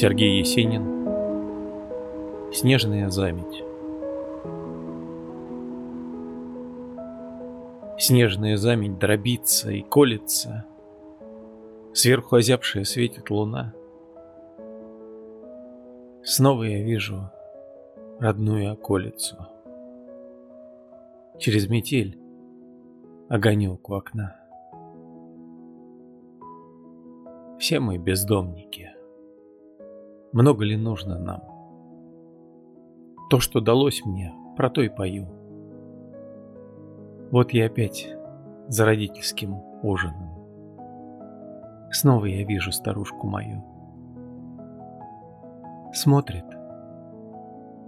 Сергей Есенин. Снежная заметь. Снежная заметь дробится и колется. Сверху озябшая светит луна. Снова я вижу родную околицу. Через метель огонек у окна. Все мы бездомники. Много ли нужно нам? То, что далось мне, про то и пою. Вот я опять за родительским ужином. Снова я вижу старушку мою. Смотрит,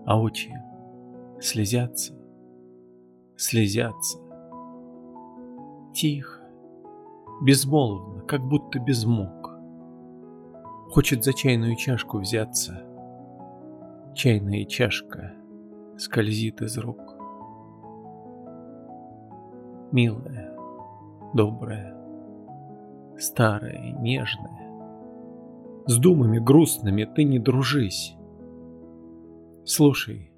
а очи слезятся, слезятся. Тихо, безмолвно, как будто без мук. Хочет за чайную чашку взяться. Чайная чашка скользит из рук. Милая, добрая, старая, нежная. С думами грустными ты не дружись. Слушай,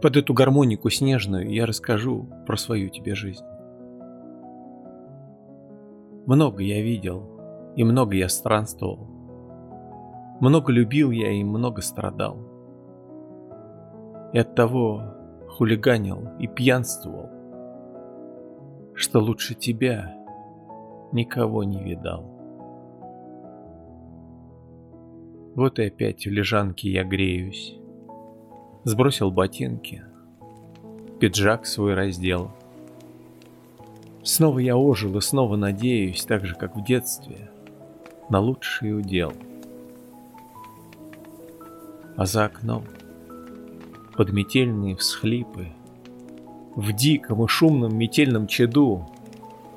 под эту гармонику снежную я расскажу про свою тебе жизнь. Много я видел, и много я странствовал. Много любил я и много страдал. И от того хулиганил и пьянствовал, что лучше тебя никого не видал. Вот и опять в лежанке я греюсь. Сбросил ботинки, пиджак свой раздел. Снова я ожил и снова надеюсь, так же, как в детстве, на лучший удел — а за окном подметельные всхлипы. В диком и шумном метельном чаду,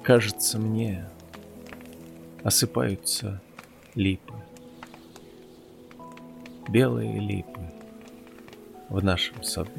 кажется мне, осыпаются липы. Белые липы в нашем саду.